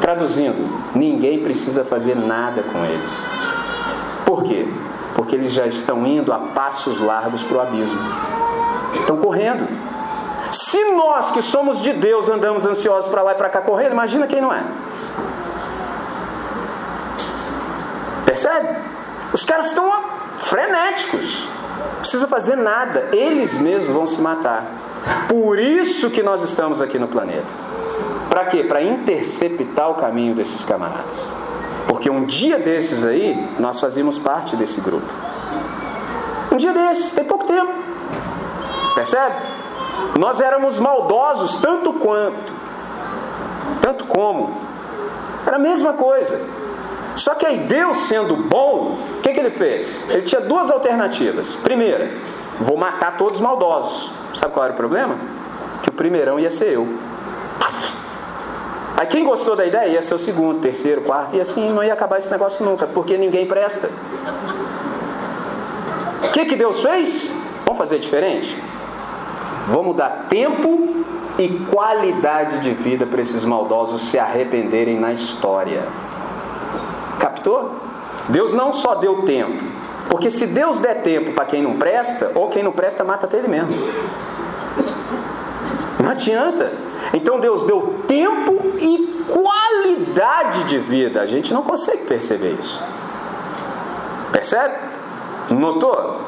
Traduzindo, ninguém precisa fazer nada com eles. Por quê? Porque eles já estão indo a passos largos para o abismo. Estão correndo. Se nós que somos de Deus andamos ansiosos para lá e para cá correndo, imagina quem não é. Percebe? Os caras estão frenéticos. Não precisa fazer nada. Eles mesmos vão se matar. Por isso que nós estamos aqui no planeta. Para quê? Para interceptar o caminho desses camaradas. Porque um dia desses aí, nós fazíamos parte desse grupo. Um dia desses, tem pouco tempo. Percebe? Nós éramos maldosos tanto quanto, tanto como. Era a mesma coisa. Só que aí Deus sendo bom, o que, que ele fez? Ele tinha duas alternativas. Primeira, vou matar todos os maldosos. Sabe qual era o problema? Que o primeirão ia ser eu. Aí quem gostou da ideia ia ser o segundo, terceiro, quarto, e assim não ia acabar esse negócio nunca, porque ninguém presta. O que, que Deus fez? Vamos fazer diferente? Vamos dar tempo e qualidade de vida para esses maldosos se arrependerem na história. Captou? Deus não só deu tempo, porque se Deus der tempo para quem não presta, ou quem não presta mata até ele mesmo. Não adianta. Então Deus deu tempo e qualidade de vida. A gente não consegue perceber isso. Percebe? Notou?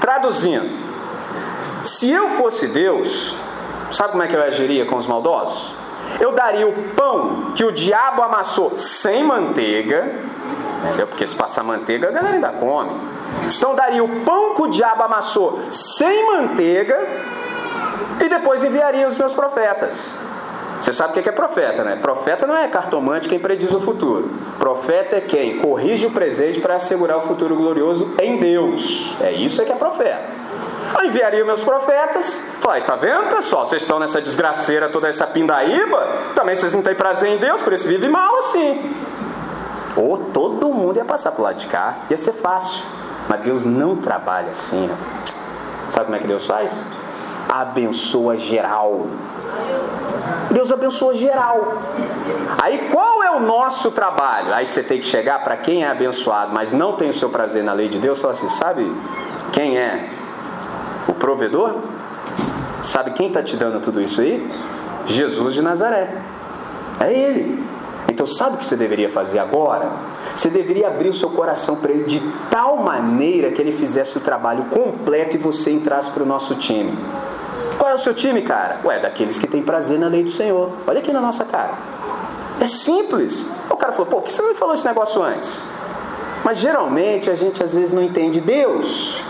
Traduzindo, se eu fosse Deus, sabe como é que eu agiria com os maldosos? Eu daria o pão que o diabo amassou sem manteiga, entendeu? Porque se passar manteiga, a galera ainda come. Então daria o pão que o diabo amassou sem manteiga e depois enviaria os meus profetas. Você sabe o que é profeta, né? Profeta não é cartomante quem prediz o futuro. Profeta é quem corrige o presente para assegurar o futuro glorioso em Deus. É isso que é profeta. Aí enviaria meus profetas, falei, tá vendo pessoal, vocês estão nessa desgraceira, toda essa pindaíba, também vocês não têm prazer em Deus, por isso vivem mal assim. Ou todo mundo ia passar pro lado de cá, ia ser fácil. Mas Deus não trabalha assim. Sabe como é que Deus faz? Abençoa geral. Deus abençoa geral. Aí qual é o nosso trabalho? Aí você tem que chegar para quem é abençoado, mas não tem o seu prazer na lei de Deus, fala assim: sabe quem é o provedor? Sabe quem está te dando tudo isso aí? Jesus de Nazaré. É Ele. Então, sabe o que você deveria fazer agora? Você deveria abrir o seu coração para Ele de tal maneira que Ele fizesse o trabalho completo e você entrasse para o nosso time. Qual é o seu time, cara? Ué, daqueles que têm prazer na lei do Senhor. Olha aqui na nossa cara. É simples. O cara falou, pô, por que você não me falou esse negócio antes? Mas geralmente a gente às vezes não entende Deus.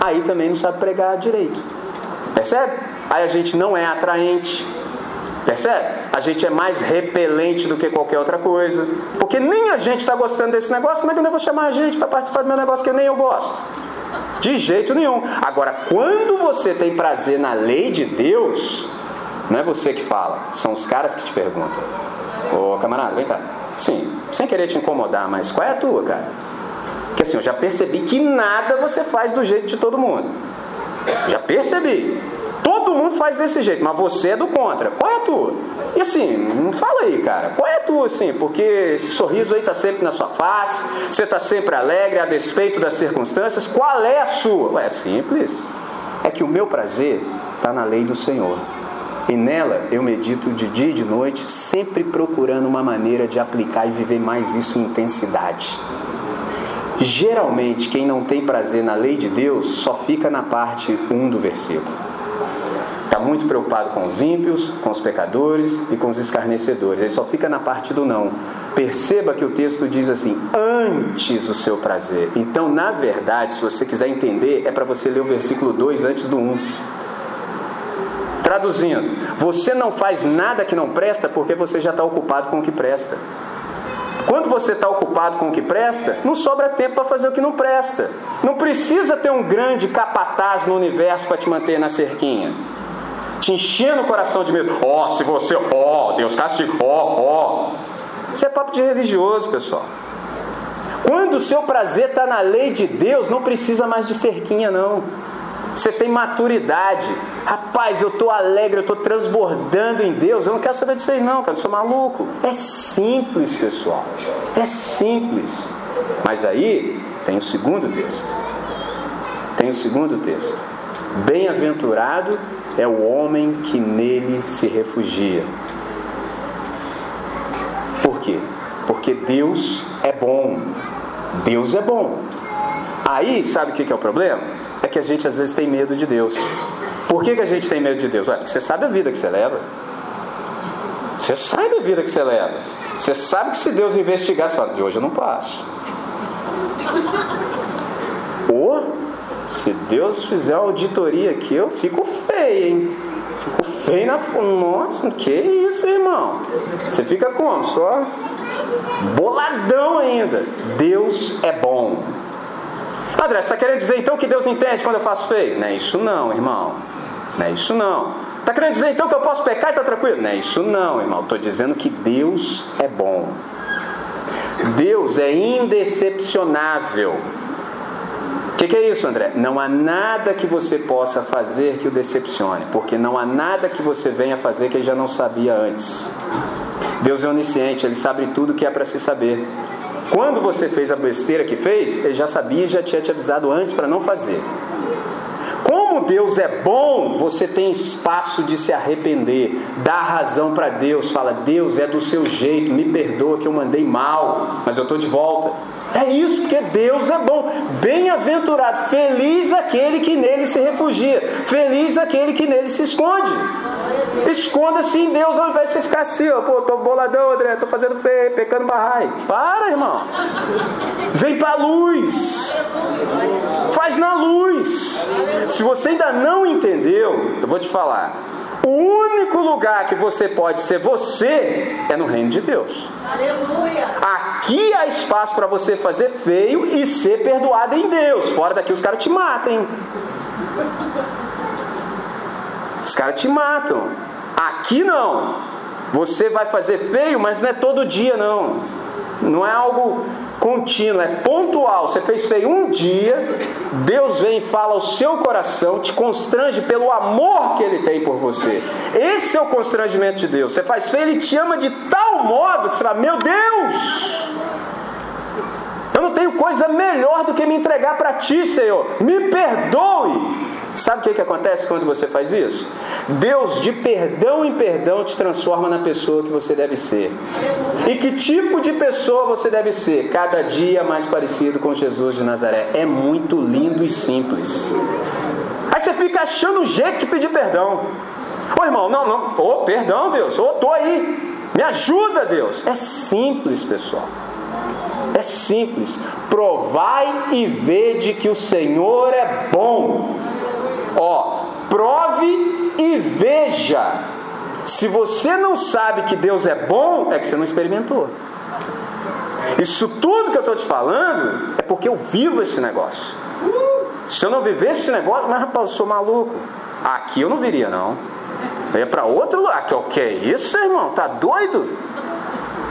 Aí também não sabe pregar direito. Percebe? Aí a gente não é atraente. Percebe? A gente é mais repelente do que qualquer outra coisa. Porque nem a gente está gostando desse negócio. Como é que eu vou chamar a gente para participar do meu negócio que nem eu gosto? De jeito nenhum. Agora, quando você tem prazer na lei de Deus, não é você que fala, são os caras que te perguntam. Ô camarada, vem cá. Sim, sem querer te incomodar, mas qual é a tua, cara? Porque assim, eu já percebi que nada você faz do jeito de todo mundo. Já percebi. Todo mundo faz desse jeito, mas você é do contra. Qual é a tua? E assim, não fala aí, cara. Qual é a tua, assim? Porque esse sorriso aí tá sempre na sua face, você tá sempre alegre a despeito das circunstâncias. Qual é a sua? É simples. É que o meu prazer está na lei do Senhor. E nela eu medito de dia e de noite, sempre procurando uma maneira de aplicar e viver mais isso em intensidade. Geralmente, quem não tem prazer na lei de Deus só fica na parte 1 do versículo. Está muito preocupado com os ímpios, com os pecadores e com os escarnecedores. Ele só fica na parte do não. Perceba que o texto diz assim: antes o seu prazer. Então, na verdade, se você quiser entender, é para você ler o versículo 2 antes do 1. Traduzindo, você não faz nada que não presta porque você já está ocupado com o que presta. Quando você está ocupado com o que presta, não sobra tempo para fazer o que não presta. Não precisa ter um grande capataz no universo para te manter na cerquinha te enchendo o coração de medo. Ó, oh, se você, ó, oh, Deus castiga, ó, oh, ó. Oh. Isso é papo de religioso, pessoal. Quando o seu prazer está na lei de Deus, não precisa mais de cerquinha, não. Você tem maturidade. Rapaz, eu estou alegre, eu estou transbordando em Deus. Eu não quero saber disso aí, não, cara. Eu sou maluco. É simples, pessoal. É simples. Mas aí tem o segundo texto. Tem o segundo texto. Bem-aventurado é o homem que nele se refugia. Por quê? Porque Deus é bom. Deus é bom. Aí, sabe o que é o problema? É que a gente às vezes tem medo de Deus. Por que, que a gente tem medo de Deus? Ué, você sabe a vida que você leva. Você sabe a vida que você leva. Você sabe que se Deus investigar, você fala, de hoje eu não passo. Ou se Deus fizer auditoria aqui, eu fico feio, hein? Fico feio na. Nossa, que isso, irmão? Você fica como? Só boladão ainda. Deus é bom. André, você está querendo dizer então que Deus entende quando eu faço feio? Não é isso não, irmão. Não é isso não. Está querendo dizer então que eu posso pecar e está tranquilo? Não é isso não, irmão. Estou dizendo que Deus é bom. Deus é indecepcionável. Que, que, é isso, André? Não há nada que você possa fazer que o decepcione, porque não há nada que você venha fazer que ele já não sabia antes. Deus é onisciente, ele sabe tudo que é para se saber. Quando você fez a besteira que fez, ele já sabia e já tinha te avisado antes para não fazer. Como Deus é bom, você tem espaço de se arrepender, dá razão para Deus, fala: Deus é do seu jeito, me perdoa que eu mandei mal, mas eu estou de volta. É isso, porque Deus é bom. Bem-aventurado, feliz aquele que nele se refugia, feliz aquele que nele se esconde. Esconda-se em Deus ao invés de você ficar assim, ó, pô, tô boladão, André, tô fazendo feio, pecando barrai. Para, irmão. Vem pra luz. Faz na luz. Se você ainda não entendeu, eu vou te falar. O único lugar que você pode ser você é no reino de Deus. Aleluia. Aqui há espaço para você fazer feio e ser perdoado em Deus. Fora daqui os caras te matam. Os caras te matam. Aqui não. Você vai fazer feio, mas não é todo dia não. Não é algo contínuo, é pontual. Você fez feio um dia, Deus vem e fala ao seu coração, te constrange pelo amor que Ele tem por você. Esse é o constrangimento de Deus. Você faz feio, Ele te ama de tal modo que você fala: Meu Deus! Eu não tenho coisa melhor do que me entregar para Ti, Senhor. Me perdoe. Sabe o que, que acontece quando você faz isso? Deus, de perdão em perdão, te transforma na pessoa que você deve ser. E que tipo de pessoa você deve ser? Cada dia mais parecido com Jesus de Nazaré. É muito lindo e simples. Aí você fica achando um jeito de pedir perdão. Ô irmão, não, não. Ô, oh, perdão, Deus. Ô, oh, tô aí. Me ajuda, Deus. É simples, pessoal. É simples. Provai e vede que o Senhor é bom. Ó, prove e veja. Se você não sabe que Deus é bom, é que você não experimentou. Isso tudo que eu estou te falando é porque eu vivo esse negócio. Se eu não vivesse esse negócio, mas rapaz, eu sou maluco. Aqui eu não viria, não. Eu ia para outro lugar. Que, que é isso, irmão? Tá doido?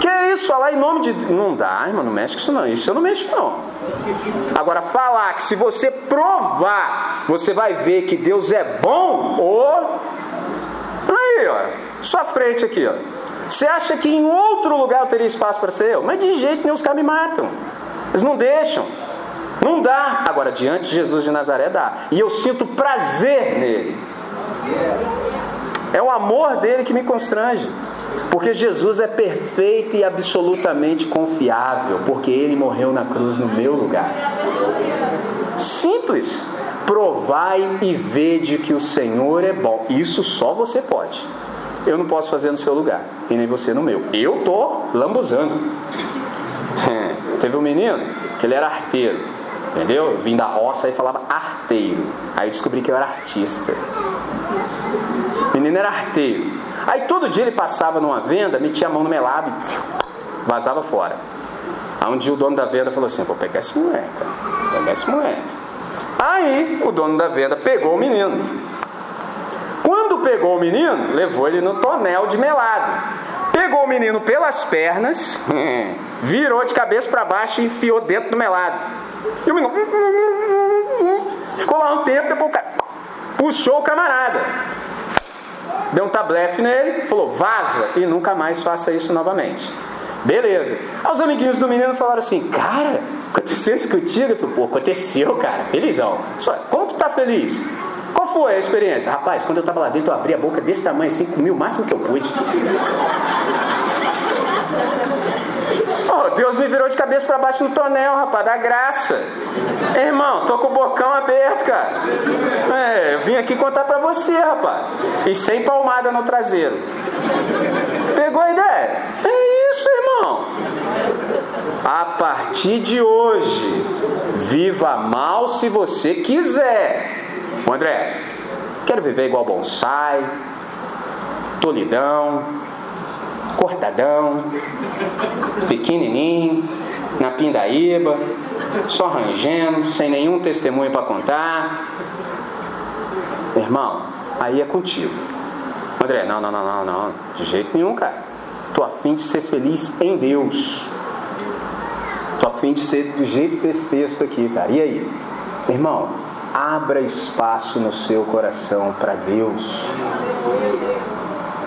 Que é isso? Falar em nome de. Não dá, irmão, não mexe com isso não. Isso eu não mexo não. Agora, falar que se você provar, você vai ver que Deus é bom, ou. Aí, ó. Sua frente aqui, ó. Você acha que em outro lugar eu teria espaço para ser eu? Mas de jeito nenhum os caras me matam. Eles não deixam. Não dá. Agora, diante de Jesus de Nazaré dá. E eu sinto prazer nele. É o amor dele que me constrange. Porque Jesus é perfeito e absolutamente confiável, porque ele morreu na cruz no meu lugar. Simples. Provai e vede que o Senhor é bom. Isso só você pode. Eu não posso fazer no seu lugar, e nem você no meu. Eu tô lambuzando. Teve um menino que ele era arteiro, entendeu? Eu vim da roça e falava arteiro. Aí descobri que eu era artista. Menino era arteiro. Aí todo dia ele passava numa venda, metia a mão no melado e vazava fora. Aí um dia o dono da venda falou assim: vou pegar esse moleque, vou pegar esse moleque. Aí o dono da venda pegou o menino. Quando pegou o menino, levou ele no tonel de melado. Pegou o menino pelas pernas, virou de cabeça para baixo e enfiou dentro do melado. E o menino ficou lá um tempo, depois o cara puxou o camarada deu um tablefe nele, falou, vaza e nunca mais faça isso novamente. Beleza. Aí os amiguinhos do menino falaram assim, cara, aconteceu isso contigo? Eu falei, pô, aconteceu, cara, felizão. Como tu tá feliz? Qual foi a experiência? Rapaz, quando eu tava lá dentro, eu abri a boca desse tamanho assim, comi o máximo que eu pude. Oh, Deus me virou de cabeça para baixo no tonel, rapaz, da graça. irmão, tô com o bocão aberto, cara. É, vim aqui contar para você, rapaz. E sem palmada no traseiro. Pegou a ideia? É isso, irmão. A partir de hoje, viva mal se você quiser. André, quero viver igual bonsai, tolidão, cortadão, pequenininho, na pindaíba, só rangendo, sem nenhum testemunho para contar. Irmão, aí é contigo. André, não, não, não, não, não, de jeito nenhum, cara. Tô afim de ser feliz em Deus. Tô afim de ser do jeito desse texto aqui, cara. E aí? Irmão, abra espaço no seu coração para Deus.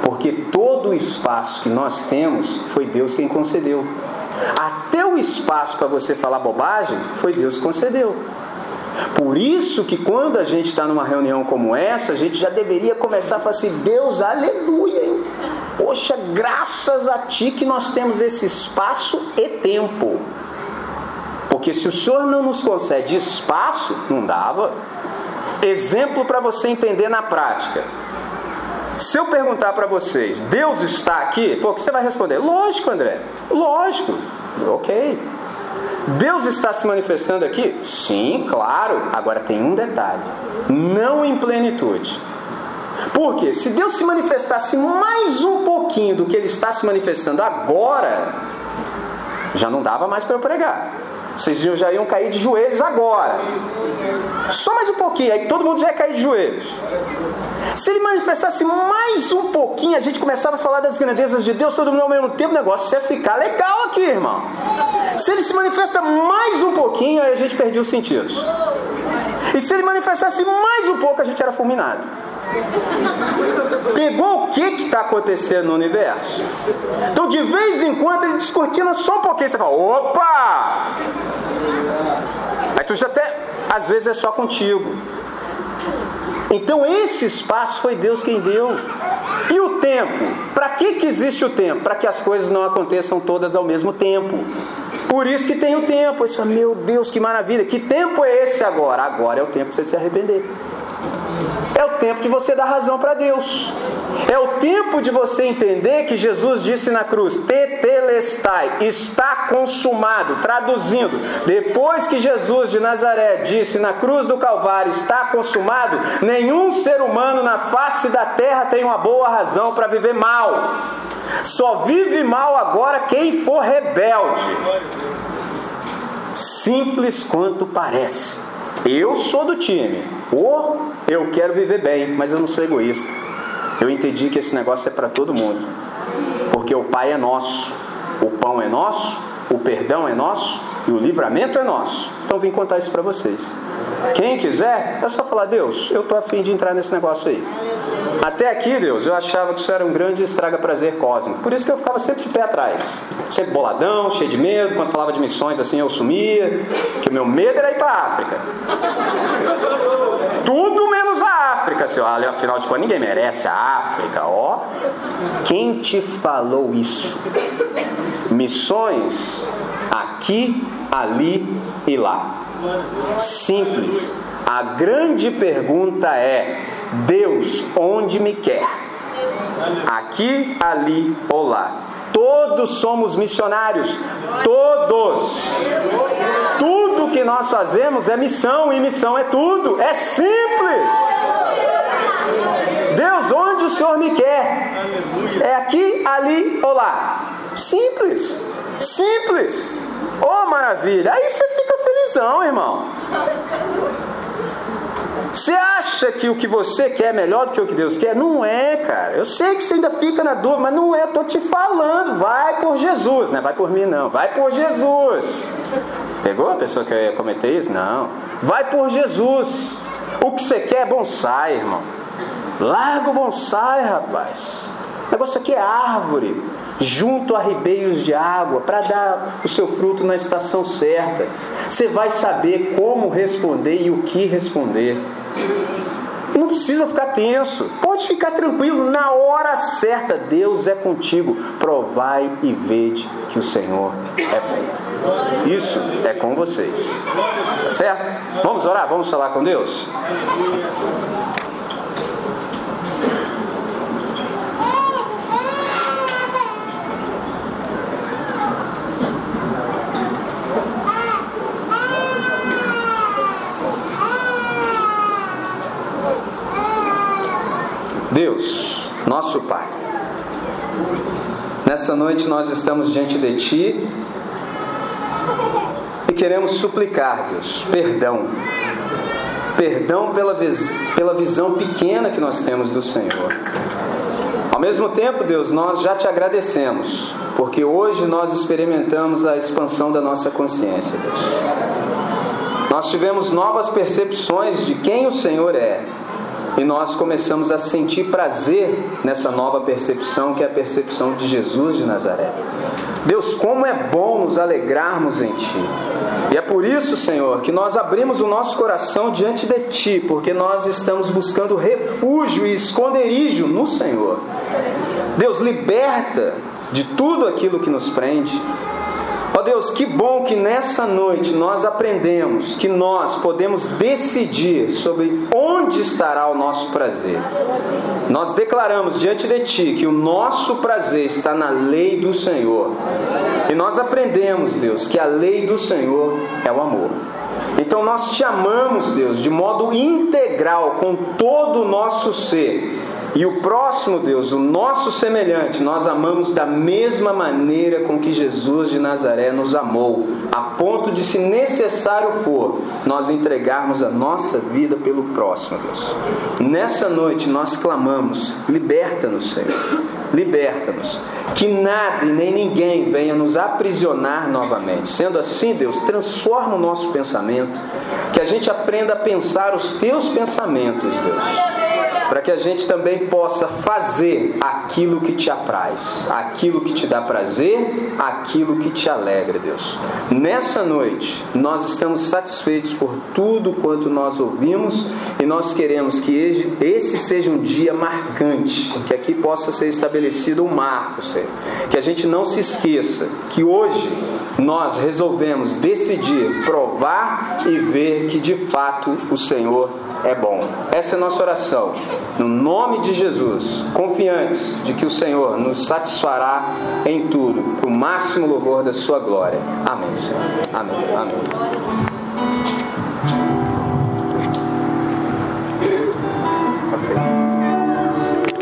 Porque todo o espaço que nós temos foi Deus quem concedeu. Até o espaço para você falar bobagem foi Deus que concedeu. Por isso que quando a gente está numa reunião como essa, a gente já deveria começar a falar assim: Deus, aleluia, hein? Poxa, graças a Ti que nós temos esse espaço e tempo. Porque se o Senhor não nos concede espaço, não dava. Exemplo para você entender na prática. Se eu perguntar para vocês, Deus está aqui? Pô, o que você vai responder? Lógico, André. Lógico. Ok. Deus está se manifestando aqui? Sim, claro. Agora tem um detalhe: não em plenitude. Porque se Deus se manifestasse mais um pouquinho do que ele está se manifestando agora, já não dava mais para eu pregar. Vocês já iam cair de joelhos agora. Só mais um pouquinho, aí todo mundo já ia cair de joelhos. Se ele manifestasse mais um pouquinho, a gente começava a falar das grandezas de Deus, todo mundo ao mesmo tempo, o negócio ia ficar legal aqui, irmão. Se ele se manifesta mais um pouquinho, aí a gente perdia os sentidos. E se ele manifestasse mais um pouco, a gente era fulminado. Pegou o que está acontecendo no universo? Então, de vez em quando, ele descortina só um pouquinho. Você fala: opa! Aí tu já até, às vezes, é só contigo. Então, esse espaço foi Deus quem deu. E o tempo? Para que, que existe o tempo? Para que as coisas não aconteçam todas ao mesmo tempo. Por isso que tem o tempo. Isso, meu Deus, que maravilha. Que tempo é esse agora? Agora é o tempo de você se arrepender. É o tempo de você dar razão para Deus. É o tempo de você entender que Jesus disse na cruz: Tetelestai, está consumado. Traduzindo, depois que Jesus de Nazaré disse na cruz do Calvário: está consumado, nenhum ser humano na face da terra tem uma boa razão para viver mal. Só vive mal agora quem for rebelde. Simples quanto parece. Eu sou do time. Ou eu quero viver bem, mas eu não sou egoísta. Eu entendi que esse negócio é para todo mundo. Porque o Pai é nosso, o pão é nosso, o perdão é nosso e o livramento é nosso. Então vim contar isso para vocês. Quem quiser, é só falar: Deus, eu estou afim de entrar nesse negócio aí. Até aqui, Deus, eu achava que isso era um grande estraga-prazer cósmico. Por isso que eu ficava sempre de pé atrás. Sempre boladão, cheio de medo. Quando falava de missões assim, eu sumia. Que o meu medo era ir para África. Tudo menos a África, senhor. Olha, afinal de contas, ninguém merece a África. Ó, quem te falou isso? Missões aqui, ali e lá. Simples. A grande pergunta é: Deus, onde me quer? Aqui, ali ou lá. Todos somos missionários. Todos. Tudo que nós fazemos é missão e missão é tudo. É simples. Deus, onde o Senhor me quer? É aqui, ali ou lá. Simples. Simples. Oh, maravilha. Aí você fica felizão, irmão. Você acha que o que você quer é melhor do que o que Deus quer? Não é, cara. Eu sei que você ainda fica na dúvida, mas não é. Estou te falando. Vai por Jesus, né? Vai por mim, não. Vai por Jesus. Pegou a pessoa que ia cometer isso? Não. Vai por Jesus. O que você quer é bonsai, irmão. Larga o bonsai, rapaz. O negócio aqui é árvore junto a ribeiros de água, para dar o seu fruto na estação certa. Você vai saber como responder e o que responder. Não precisa ficar tenso, pode ficar tranquilo, na hora certa, Deus é contigo. Provai e vede que o Senhor é bom. Isso é com vocês, tá certo? Vamos orar? Vamos falar com Deus? Deus, nosso Pai, nessa noite nós estamos diante de Ti e queremos suplicar, Deus, perdão. Perdão pela, pela visão pequena que nós temos do Senhor. Ao mesmo tempo, Deus, nós já te agradecemos, porque hoje nós experimentamos a expansão da nossa consciência, Deus. Nós tivemos novas percepções de quem o Senhor é e nós começamos a sentir prazer nessa nova percepção, que é a percepção de Jesus de Nazaré. Deus, como é bom nos alegrarmos em Ti. E é por isso, Senhor, que nós abrimos o nosso coração diante de Ti, porque nós estamos buscando refúgio e esconderijo no Senhor. Deus, liberta de tudo aquilo que nos prende. Ó Deus, que bom que nessa noite nós aprendemos que nós podemos decidir sobre onde estará o nosso prazer. Nós declaramos diante de Ti que o nosso prazer está na lei do Senhor. E nós aprendemos, Deus, que a lei do Senhor é o amor. Então nós te amamos, Deus, de modo integral, com todo o nosso ser e o próximo Deus, o nosso semelhante, nós amamos da mesma maneira com que Jesus de Nazaré nos amou, a ponto de, se necessário for, nós entregarmos a nossa vida pelo próximo Deus. Nessa noite nós clamamos: liberta-nos, Senhor, liberta-nos. Que nada e nem ninguém venha nos aprisionar novamente. Sendo assim, Deus, transforma o nosso pensamento, que a gente aprenda a pensar os teus pensamentos, Deus para que a gente também possa fazer aquilo que te apraz, aquilo que te dá prazer, aquilo que te alegra, Deus. Nessa noite, nós estamos satisfeitos por tudo quanto nós ouvimos e nós queremos que esse seja um dia marcante, que aqui possa ser estabelecido um marco, Senhor. Que a gente não se esqueça que hoje nós resolvemos decidir provar e ver que de fato o Senhor é bom. Essa é a nossa oração. No nome de Jesus, confiantes de que o Senhor nos satisfará em tudo, para o máximo louvor da sua glória. Amém, Senhor. Amém. Amém.